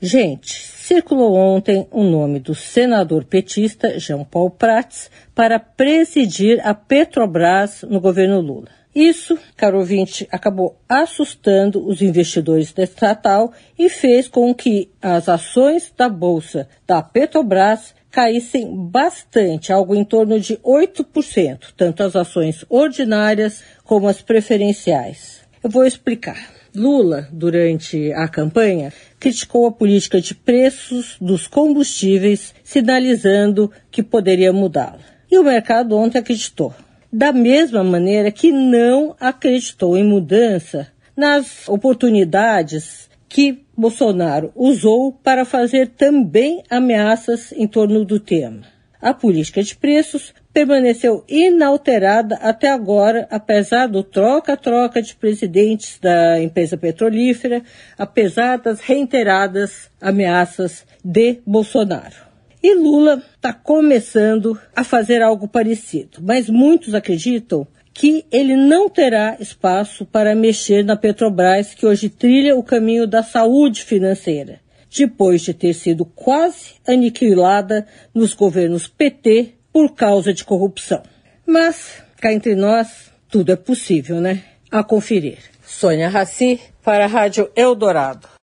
Gente, circulou ontem o nome do senador petista Jean Paul Prats para presidir a Petrobras no governo Lula. Isso, caro ouvinte, acabou assustando os investidores da estatal e fez com que as ações da bolsa da Petrobras caíssem bastante, algo em torno de 8%, tanto as ações ordinárias como as preferenciais. Eu vou explicar. Lula, durante a campanha, criticou a política de preços dos combustíveis, sinalizando que poderia mudá-la. E o mercado ontem acreditou. Da mesma maneira que não acreditou em mudança nas oportunidades que Bolsonaro usou para fazer também ameaças em torno do tema. A política de preços permaneceu inalterada até agora, apesar do troca-troca de presidentes da empresa petrolífera, apesar das reiteradas ameaças de Bolsonaro. E Lula está começando a fazer algo parecido, mas muitos acreditam que ele não terá espaço para mexer na Petrobras, que hoje trilha o caminho da saúde financeira, depois de ter sido quase aniquilada nos governos PT por causa de corrupção. Mas, cá entre nós, tudo é possível, né? A conferir. Sônia Raci, para a Rádio Eldorado.